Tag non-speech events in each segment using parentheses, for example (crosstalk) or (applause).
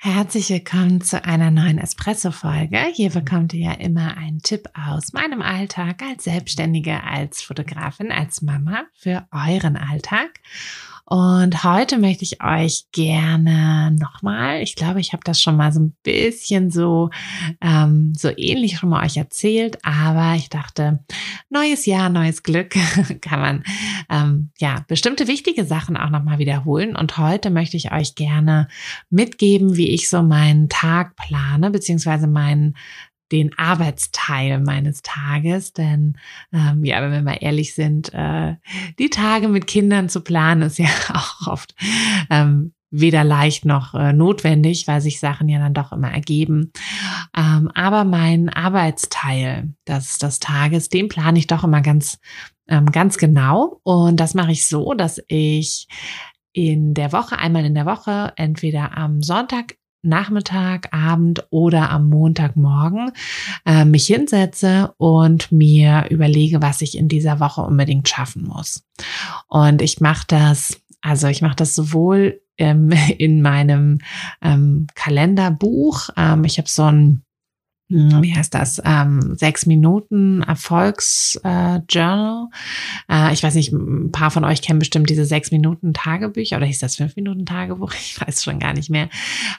Herzlich willkommen zu einer neuen Espresso-Folge. Hier bekommt ihr ja immer einen Tipp aus meinem Alltag als Selbstständige, als Fotografin, als Mama für euren Alltag. Und heute möchte ich euch gerne nochmal, ich glaube, ich habe das schon mal so ein bisschen so, ähm, so ähnlich schon mal euch erzählt, aber ich dachte, neues Jahr, neues Glück, (laughs) kann man ähm, ja bestimmte wichtige Sachen auch nochmal wiederholen. Und heute möchte ich euch gerne mitgeben, wie ich so meinen Tag plane, beziehungsweise meinen den Arbeitsteil meines Tages. Denn ähm, ja, wenn wir mal ehrlich sind, äh, die Tage mit Kindern zu planen, ist (laughs) ja auch oft ähm, weder leicht noch äh, notwendig, weil sich Sachen ja dann doch immer ergeben. Ähm, aber mein Arbeitsteil des, des Tages, den plane ich doch immer ganz, ähm, ganz genau. Und das mache ich so, dass ich in der Woche, einmal in der Woche, entweder am Sonntag Nachmittag, Abend oder am Montagmorgen äh, mich hinsetze und mir überlege, was ich in dieser Woche unbedingt schaffen muss. Und ich mache das, also ich mache das sowohl ähm, (laughs) in meinem ähm, Kalenderbuch. Ähm, ich habe so ein wie heißt das, ähm, sechs Minuten Erfolgsjournal. Äh, äh, ich weiß nicht, ein paar von euch kennen bestimmt diese sechs Minuten Tagebücher oder hieß das fünf Minuten Tagebuch? (laughs) Ich weiß schon gar nicht mehr,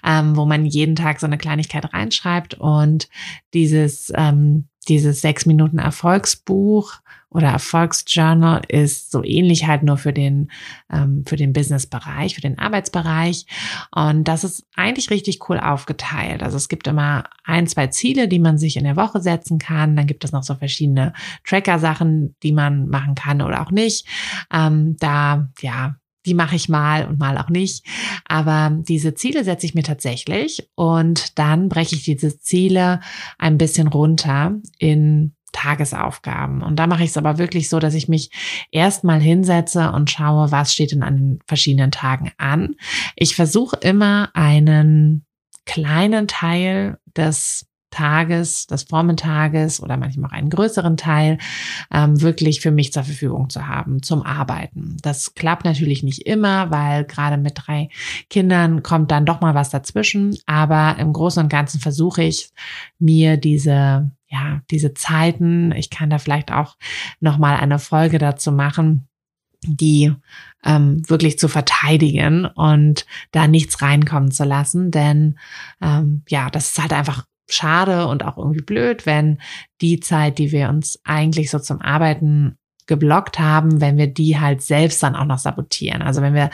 ähm, wo man jeden Tag so eine Kleinigkeit reinschreibt und dieses, ähm, dieses sechs Minuten Erfolgsbuch oder Erfolgsjournal ist so ähnlich halt nur für den, ähm, für den Business-Bereich, für den Arbeitsbereich. Und das ist eigentlich richtig cool aufgeteilt. Also es gibt immer ein, zwei Ziele, die man sich in der Woche setzen kann. Dann gibt es noch so verschiedene Tracker-Sachen, die man machen kann oder auch nicht. Ähm, da, ja, die mache ich mal und mal auch nicht. Aber diese Ziele setze ich mir tatsächlich und dann breche ich diese Ziele ein bisschen runter in Tagesaufgaben. Und da mache ich es aber wirklich so, dass ich mich erstmal hinsetze und schaue, was steht denn an den verschiedenen Tagen an. Ich versuche immer einen kleinen Teil des Tages, des Vormittages oder manchmal auch einen größeren Teil ähm, wirklich für mich zur Verfügung zu haben zum Arbeiten. Das klappt natürlich nicht immer, weil gerade mit drei Kindern kommt dann doch mal was dazwischen. Aber im Großen und Ganzen versuche ich mir diese ja, diese Zeiten, ich kann da vielleicht auch nochmal eine Folge dazu machen, die ähm, wirklich zu verteidigen und da nichts reinkommen zu lassen. Denn ähm, ja, das ist halt einfach schade und auch irgendwie blöd, wenn die Zeit, die wir uns eigentlich so zum Arbeiten geblockt haben, wenn wir die halt selbst dann auch noch sabotieren. Also wenn wir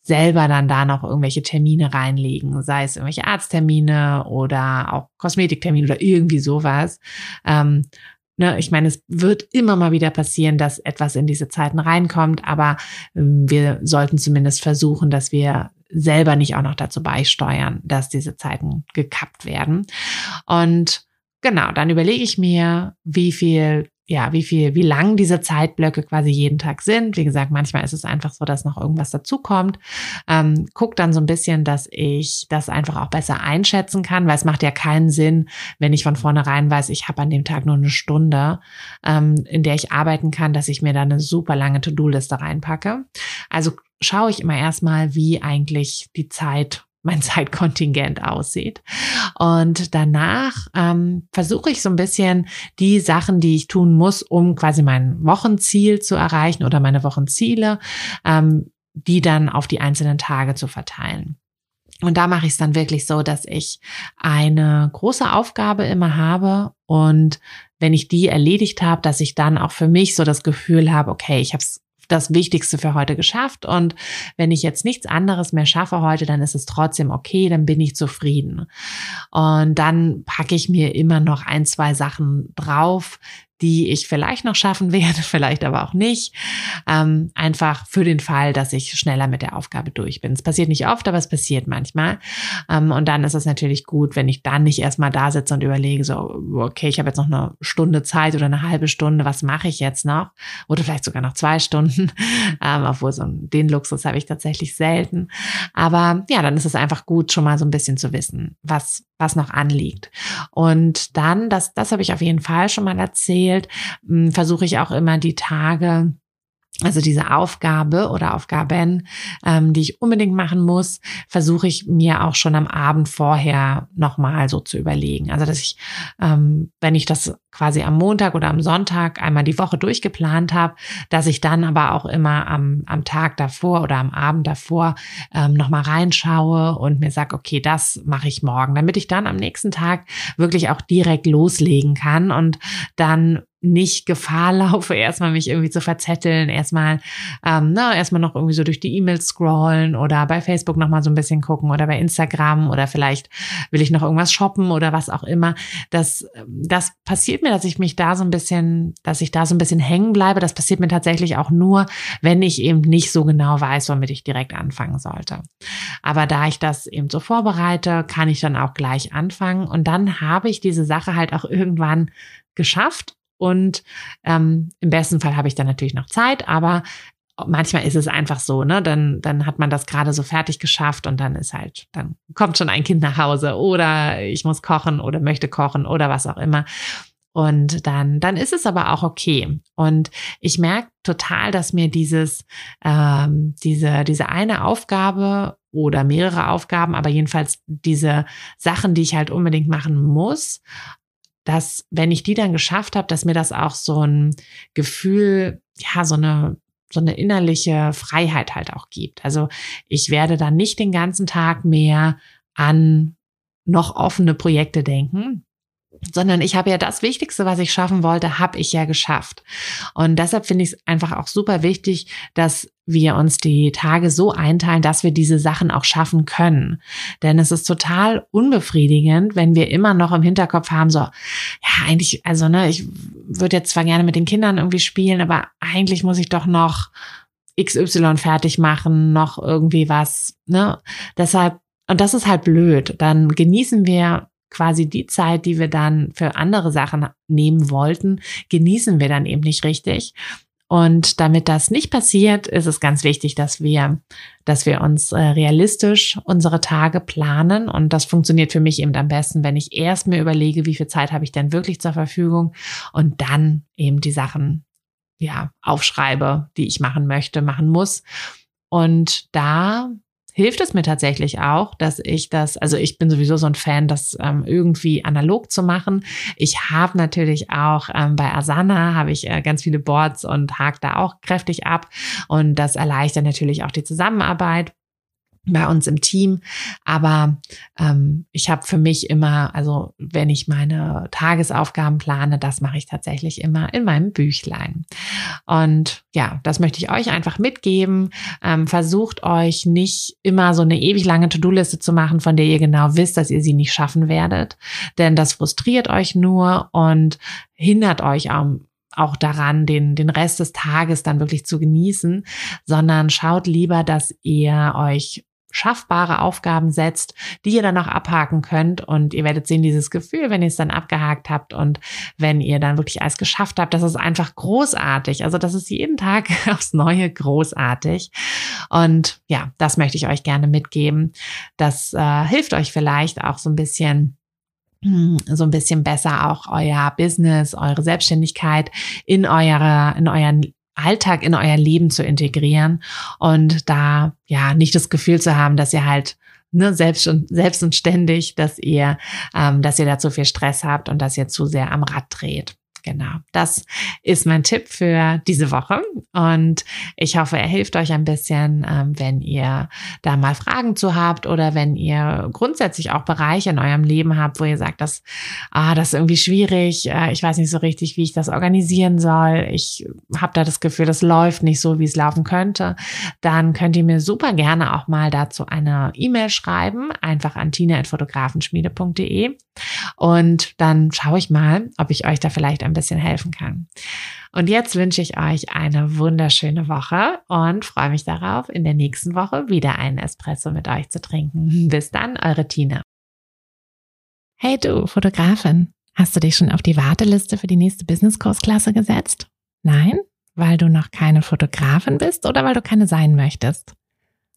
selber dann da noch irgendwelche Termine reinlegen, sei es irgendwelche Arzttermine oder auch Kosmetiktermine oder irgendwie sowas. Ähm, ne, ich meine, es wird immer mal wieder passieren, dass etwas in diese Zeiten reinkommt, aber ähm, wir sollten zumindest versuchen, dass wir selber nicht auch noch dazu beisteuern, dass diese Zeiten gekappt werden. Und genau, dann überlege ich mir, wie viel ja, wie viel, wie lang diese Zeitblöcke quasi jeden Tag sind. Wie gesagt, manchmal ist es einfach so, dass noch irgendwas dazukommt. Ähm, guck dann so ein bisschen, dass ich das einfach auch besser einschätzen kann, weil es macht ja keinen Sinn, wenn ich von vornherein weiß, ich habe an dem Tag nur eine Stunde, ähm, in der ich arbeiten kann, dass ich mir da eine super lange To-Do-Liste reinpacke. Also schaue ich immer erstmal, wie eigentlich die Zeit mein (laughs) Zeitkontingent aussieht. Und danach ähm, versuche ich so ein bisschen die Sachen, die ich tun muss, um quasi mein Wochenziel zu erreichen oder meine Wochenziele, ähm, die dann auf die einzelnen Tage zu verteilen. Und da mache ich es dann wirklich so, dass ich eine große Aufgabe immer habe und wenn ich die erledigt habe, dass ich dann auch für mich so das Gefühl habe, okay, ich habe es das Wichtigste für heute geschafft und wenn ich jetzt nichts anderes mehr schaffe heute, dann ist es trotzdem okay, dann bin ich zufrieden. Und dann packe ich mir immer noch ein, zwei Sachen drauf, die ich vielleicht noch schaffen (laughs) werde, vielleicht aber auch nicht. Ähm, einfach für den Fall, dass ich schneller mit der Aufgabe durch bin. Es passiert nicht oft, aber es passiert manchmal. Ähm, und dann ist es natürlich gut, wenn ich dann nicht erstmal da sitze und überlege, so, okay, ich habe jetzt noch eine Stunde Zeit oder eine halbe Stunde, was mache ich jetzt noch? Oder vielleicht sogar noch zwei Stunden, (laughs) ähm, obwohl so den Luxus habe ich tatsächlich selten. Aber ja, dann ist es einfach gut, schon mal so ein bisschen zu wissen, was, was noch anliegt. Und dann, das, das habe ich auf jeden Fall schon mal erzählt, hm, versuche ich auch immer die Tage also diese Aufgabe oder Aufgaben, ähm, die ich unbedingt machen muss, versuche ich mir auch schon am Abend vorher nochmal so zu überlegen. Also dass ich, ähm, wenn ich das quasi am Montag oder am Sonntag einmal die Woche durchgeplant habe, dass ich dann aber auch immer am, am Tag davor oder am Abend davor ähm, nochmal reinschaue und mir sage, okay, das mache ich morgen, damit ich dann am nächsten Tag wirklich auch direkt loslegen kann und dann nicht Gefahr (laughs) laufe, erstmal mich irgendwie zu verzetteln, erstmal, ähm, na, erstmal noch irgendwie so durch die E-Mails scrollen oder bei Facebook nochmal so ein bisschen gucken oder bei Instagram oder vielleicht will ich noch irgendwas shoppen oder was auch immer. Das, das passiert mir, dass ich mich da so ein bisschen, dass ich da so ein bisschen hängen bleibe. Das passiert mir tatsächlich auch nur, wenn ich eben nicht so genau weiß, womit ich direkt anfangen sollte. Aber da ich das eben so vorbereite, kann ich dann auch gleich anfangen und dann habe ich diese Sache halt auch irgendwann geschafft und ähm, im besten Fall habe ich dann natürlich noch Zeit, aber manchmal ist es einfach so, ne? Dann, dann hat man das gerade so fertig geschafft und dann ist halt, dann kommt schon ein Kind nach Hause oder ich muss kochen oder möchte kochen oder was auch immer. Und dann, dann ist es aber auch okay. Und ich merke total, dass mir dieses, ähm, diese, diese eine Aufgabe oder mehrere Aufgaben, aber jedenfalls diese Sachen, die ich halt unbedingt machen muss, dass wenn ich die dann geschafft habe, dass mir das auch so ein Gefühl, ja, so eine so eine innerliche Freiheit halt auch gibt. Also ich werde dann nicht den ganzen Tag mehr an noch offene Projekte denken, sondern ich habe ja das Wichtigste, was ich schaffen wollte, habe ich ja geschafft. Und deshalb finde ich es einfach auch super wichtig, dass wir uns die Tage so einteilen, dass wir diese Sachen auch schaffen können. Denn es ist total unbefriedigend, wenn wir immer noch im Hinterkopf haben, so, ja, eigentlich, also, ne, ich würde jetzt zwar gerne mit den Kindern irgendwie spielen, aber eigentlich muss ich doch noch XY fertig machen, noch irgendwie was, ne? Deshalb, und das ist halt blöd. Dann genießen wir quasi die Zeit, die wir dann für andere Sachen nehmen wollten, genießen wir dann eben nicht richtig. Und damit das nicht passiert, ist es ganz wichtig, dass wir, dass wir uns äh, realistisch unsere Tage planen. Und das funktioniert für mich eben am besten, wenn ich erst mir überlege, wie viel Zeit habe ich denn wirklich zur Verfügung und dann eben die Sachen, ja, aufschreibe, die ich machen möchte, machen muss. Und da hilft es mir tatsächlich auch, dass ich das, also ich bin sowieso so ein Fan, das ähm, irgendwie analog zu machen. Ich habe natürlich auch ähm, bei Asana habe ich äh, ganz viele Boards und hake da auch kräftig ab und das erleichtert natürlich auch die Zusammenarbeit bei uns im Team. Aber ähm, ich habe für mich immer, also wenn ich meine Tagesaufgaben plane, das mache ich tatsächlich immer in meinem Büchlein. Und ja, das möchte ich euch einfach mitgeben. Ähm, versucht euch nicht immer so eine ewig lange To-Do-Liste zu machen, von der ihr genau wisst, dass ihr sie nicht schaffen werdet. Denn das frustriert euch nur und hindert euch am auch daran, den, den Rest des Tages dann wirklich zu genießen, sondern schaut lieber, dass ihr euch schaffbare Aufgaben setzt, die ihr dann noch abhaken könnt. Und ihr werdet sehen, dieses Gefühl, wenn ihr es dann abgehakt habt und wenn ihr dann wirklich alles geschafft habt, das ist einfach großartig. Also das ist jeden Tag (laughs) aufs Neue großartig. Und ja, das möchte ich euch gerne mitgeben. Das äh, hilft euch vielleicht auch so ein bisschen hm, so ein bisschen besser auch euer Business, eure Selbstständigkeit in eurer, in euren Alltag in euer Leben zu integrieren und da ja nicht das Gefühl zu haben, dass ihr halt ne, selbst und selbst und ständig, dass ihr, ähm, dass ihr da zu viel Stress habt und dass ihr zu sehr am Rad dreht. Genau, das ist mein Tipp für diese Woche. Und ich hoffe, er hilft euch ein bisschen, ähm, wenn ihr da mal Fragen zu habt oder wenn ihr grundsätzlich auch Bereiche in eurem Leben habt, wo ihr sagt, dass ah, das ist irgendwie schwierig, äh, ich weiß nicht so richtig, wie ich das organisieren soll, ich habe da das Gefühl, das läuft nicht so, wie es laufen könnte, dann könnt ihr mir super gerne auch mal dazu eine E-Mail schreiben, einfach an tina.fotografenschmiede.de und dann schaue ich mal, ob ich euch da vielleicht ein bisschen helfen kann. Und jetzt wünsche ich euch eine wunderschöne Woche und freue mich darauf, in der nächsten Woche wieder einen Espresso mit euch zu trinken. (laughs) Bis dann, eure Tina. Hey du, Fotografin, hast du dich schon auf die Warteliste für die nächste Business-Kursklasse gesetzt? Nein? Weil du noch keine Fotografin bist oder weil du keine sein möchtest?